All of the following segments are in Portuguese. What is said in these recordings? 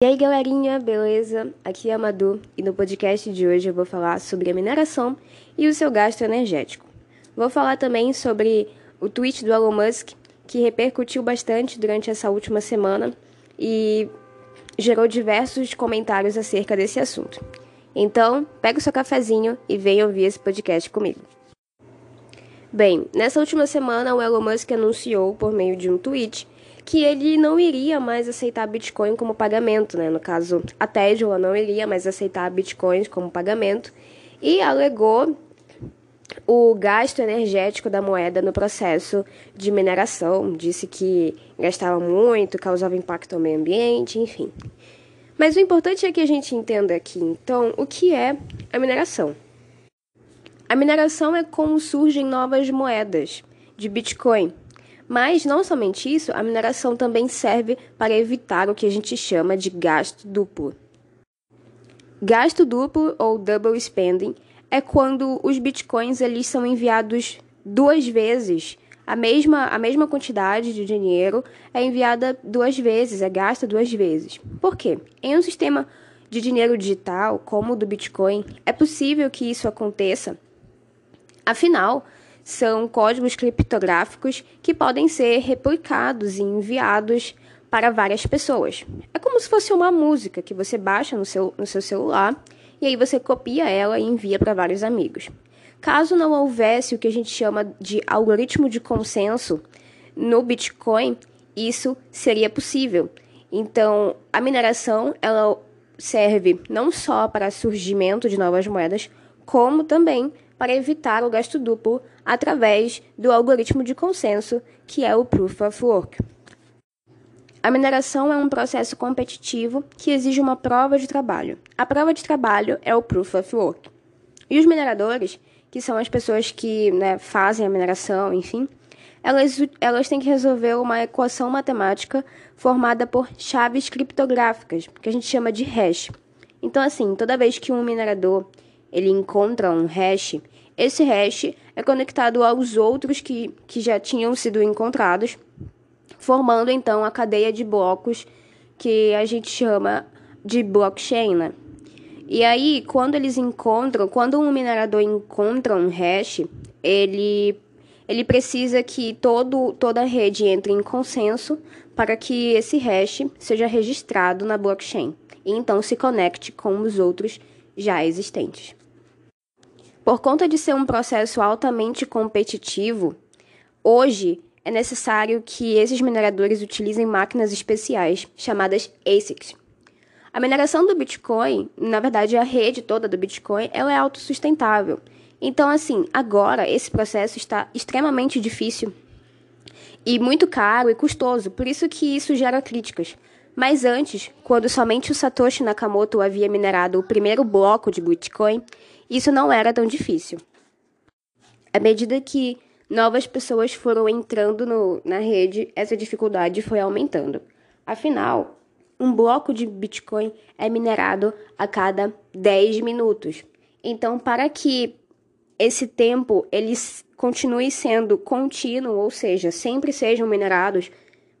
E aí, galerinha, beleza? Aqui é a Madu e no podcast de hoje eu vou falar sobre a mineração e o seu gasto energético. Vou falar também sobre o tweet do Elon Musk, que repercutiu bastante durante essa última semana e gerou diversos comentários acerca desse assunto. Então, pega o seu cafezinho e venha ouvir esse podcast comigo. Bem, nessa última semana o Elon Musk anunciou por meio de um tweet que ele não iria mais aceitar Bitcoin como pagamento, né? No caso, a Tesla não iria mais aceitar Bitcoins como pagamento e alegou o gasto energético da moeda no processo de mineração. Disse que gastava muito, causava impacto ao meio ambiente, enfim. Mas o importante é que a gente entenda aqui, então, o que é a mineração. A mineração é como surgem novas moedas de Bitcoin, mas não somente isso, a mineração também serve para evitar o que a gente chama de gasto duplo. Gasto duplo ou double spending é quando os bitcoins eles são enviados duas vezes. A mesma, a mesma quantidade de dinheiro é enviada duas vezes, é gasta duas vezes. Por quê? Em um sistema de dinheiro digital, como o do Bitcoin, é possível que isso aconteça. Afinal, são códigos criptográficos que podem ser replicados e enviados para várias pessoas. É como se fosse uma música que você baixa no seu, no seu celular e aí você copia ela e envia para vários amigos. Caso não houvesse o que a gente chama de algoritmo de consenso no Bitcoin, isso seria possível. Então, a mineração ela serve não só para surgimento de novas moedas, como também para evitar o gasto duplo através do algoritmo de consenso, que é o Proof of Work. A mineração é um processo competitivo que exige uma prova de trabalho. A prova de trabalho é o Proof of Work. E os mineradores, que são as pessoas que né, fazem a mineração, enfim, elas, elas têm que resolver uma equação matemática formada por chaves criptográficas, que a gente chama de hash. Então, assim, toda vez que um minerador ele encontra um hash, esse hash é conectado aos outros que, que já tinham sido encontrados, formando então a cadeia de blocos que a gente chama de blockchain, né? E aí, quando eles encontram, quando um minerador encontra um hash, ele, ele precisa que todo, toda a rede entre em consenso para que esse hash seja registrado na blockchain e então se conecte com os outros já existentes. Por conta de ser um processo altamente competitivo, hoje é necessário que esses mineradores utilizem máquinas especiais chamadas ASICs. A mineração do Bitcoin, na verdade a rede toda do Bitcoin, ela é autossustentável. Então, assim, agora esse processo está extremamente difícil e muito caro e custoso, por isso que isso gera críticas. Mas antes, quando somente o Satoshi Nakamoto havia minerado o primeiro bloco de Bitcoin, isso não era tão difícil. À medida que novas pessoas foram entrando no, na rede, essa dificuldade foi aumentando. Afinal, um bloco de Bitcoin é minerado a cada 10 minutos. Então, para que esse tempo ele continue sendo contínuo, ou seja, sempre sejam minerados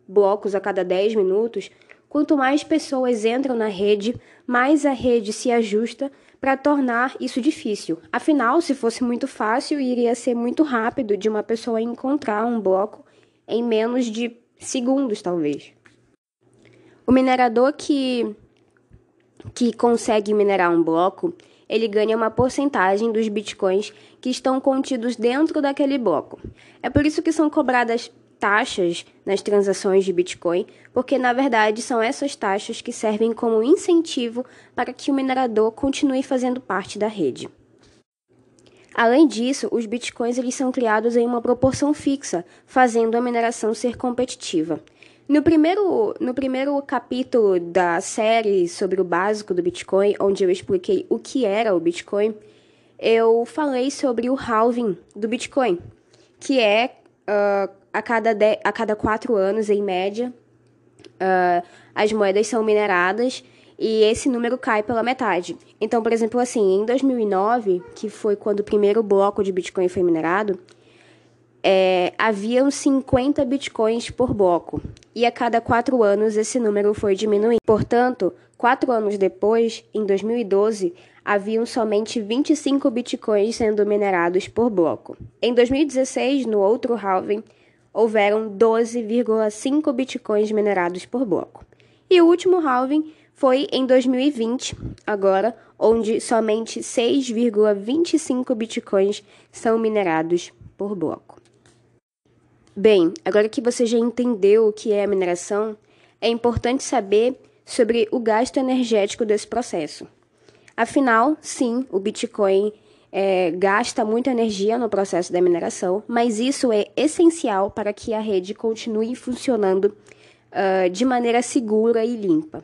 blocos a cada 10 minutos, quanto mais pessoas entram na rede, mais a rede se ajusta para tornar isso difícil. Afinal, se fosse muito fácil, iria ser muito rápido de uma pessoa encontrar um bloco em menos de segundos, talvez. O minerador que, que consegue minerar um bloco, ele ganha uma porcentagem dos bitcoins que estão contidos dentro daquele bloco. É por isso que são cobradas taxas nas transações de Bitcoin, porque na verdade são essas taxas que servem como incentivo para que o minerador continue fazendo parte da rede. Além disso, os bitcoins eles são criados em uma proporção fixa, fazendo a mineração ser competitiva. No primeiro, no primeiro capítulo da série sobre o básico do Bitcoin, onde eu expliquei o que era o Bitcoin, eu falei sobre o halving do Bitcoin, que é uh, a cada, de, a cada quatro anos, em média, uh, as moedas são mineradas e esse número cai pela metade. Então, por exemplo, assim, em 2009, que foi quando o primeiro bloco de Bitcoin foi minerado, é, haviam 50 bitcoins por bloco, e a cada quatro anos esse número foi diminuindo. Portanto, Quatro anos depois, em 2012, haviam somente 25 bitcoins sendo minerados por bloco. Em 2016, no outro halving, houveram 12,5 bitcoins minerados por bloco. E o último halving foi em 2020, agora, onde somente 6,25 bitcoins são minerados por bloco. Bem, agora que você já entendeu o que é a mineração, é importante saber sobre o gasto energético desse processo. Afinal, sim, o Bitcoin é, gasta muita energia no processo da mineração, mas isso é essencial para que a rede continue funcionando uh, de maneira segura e limpa.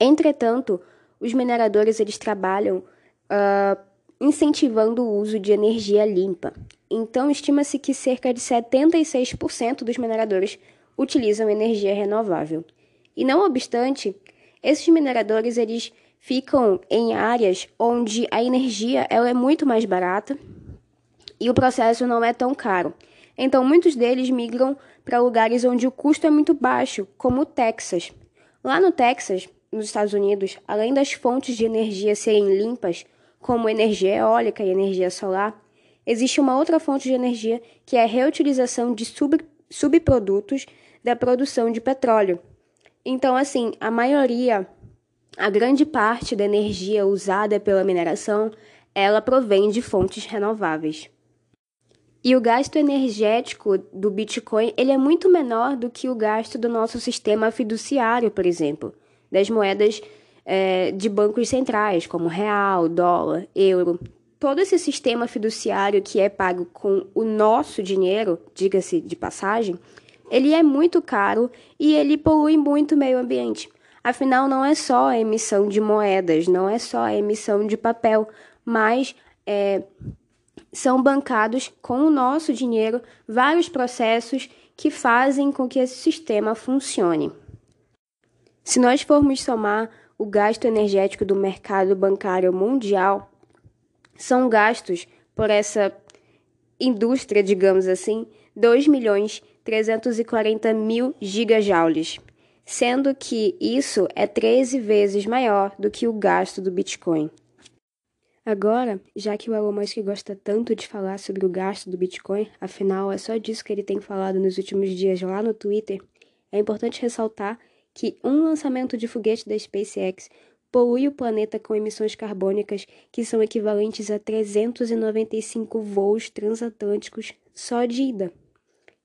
Entretanto, os mineradores eles trabalham uh, incentivando o uso de energia limpa. Então, estima-se que cerca de 76% dos mineradores utilizam energia renovável. E não obstante, esses mineradores eles ficam em áreas onde a energia ela é muito mais barata e o processo não é tão caro. Então, muitos deles migram para lugares onde o custo é muito baixo, como o Texas. Lá no Texas, nos Estados Unidos, além das fontes de energia serem limpas, como energia eólica e energia solar, existe uma outra fonte de energia que é a reutilização de sub subprodutos da produção de petróleo, então, assim, a maioria, a grande parte da energia usada pela mineração, ela provém de fontes renováveis. E o gasto energético do Bitcoin ele é muito menor do que o gasto do nosso sistema fiduciário, por exemplo, das moedas é, de bancos centrais, como real, dólar, euro. Todo esse sistema fiduciário que é pago com o nosso dinheiro, diga-se de passagem, ele é muito caro e ele polui muito o meio ambiente. Afinal, não é só a emissão de moedas, não é só a emissão de papel, mas é, são bancados com o nosso dinheiro vários processos que fazem com que esse sistema funcione. Se nós formos somar o gasto energético do mercado bancário mundial, são gastos por essa indústria, digamos assim, 2 milhões 340 mil gigajoules, sendo que isso é 13 vezes maior do que o gasto do Bitcoin. Agora, já que o Elon Musk gosta tanto de falar sobre o gasto do Bitcoin, afinal é só disso que ele tem falado nos últimos dias lá no Twitter, é importante ressaltar que um lançamento de foguete da SpaceX polui o planeta com emissões carbônicas que são equivalentes a 395 voos transatlânticos só de ida.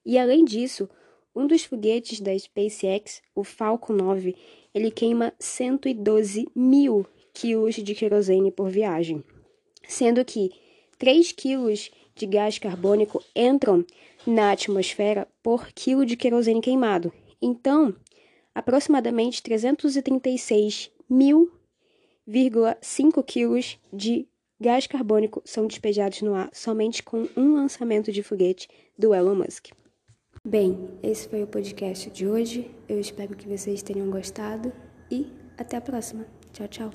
E além disso, um dos foguetes da SpaceX, o Falcon 9, ele queima 112 mil quilos de querosene por viagem, sendo que 3 quilos de gás carbônico entram na atmosfera por quilo de querosene queimado. Então, aproximadamente 336 mil,5 quilos de gás carbônico são despejados no ar somente com um lançamento de foguete do Elon Musk. Bem, esse foi o podcast de hoje. Eu espero que vocês tenham gostado e até a próxima. Tchau, tchau.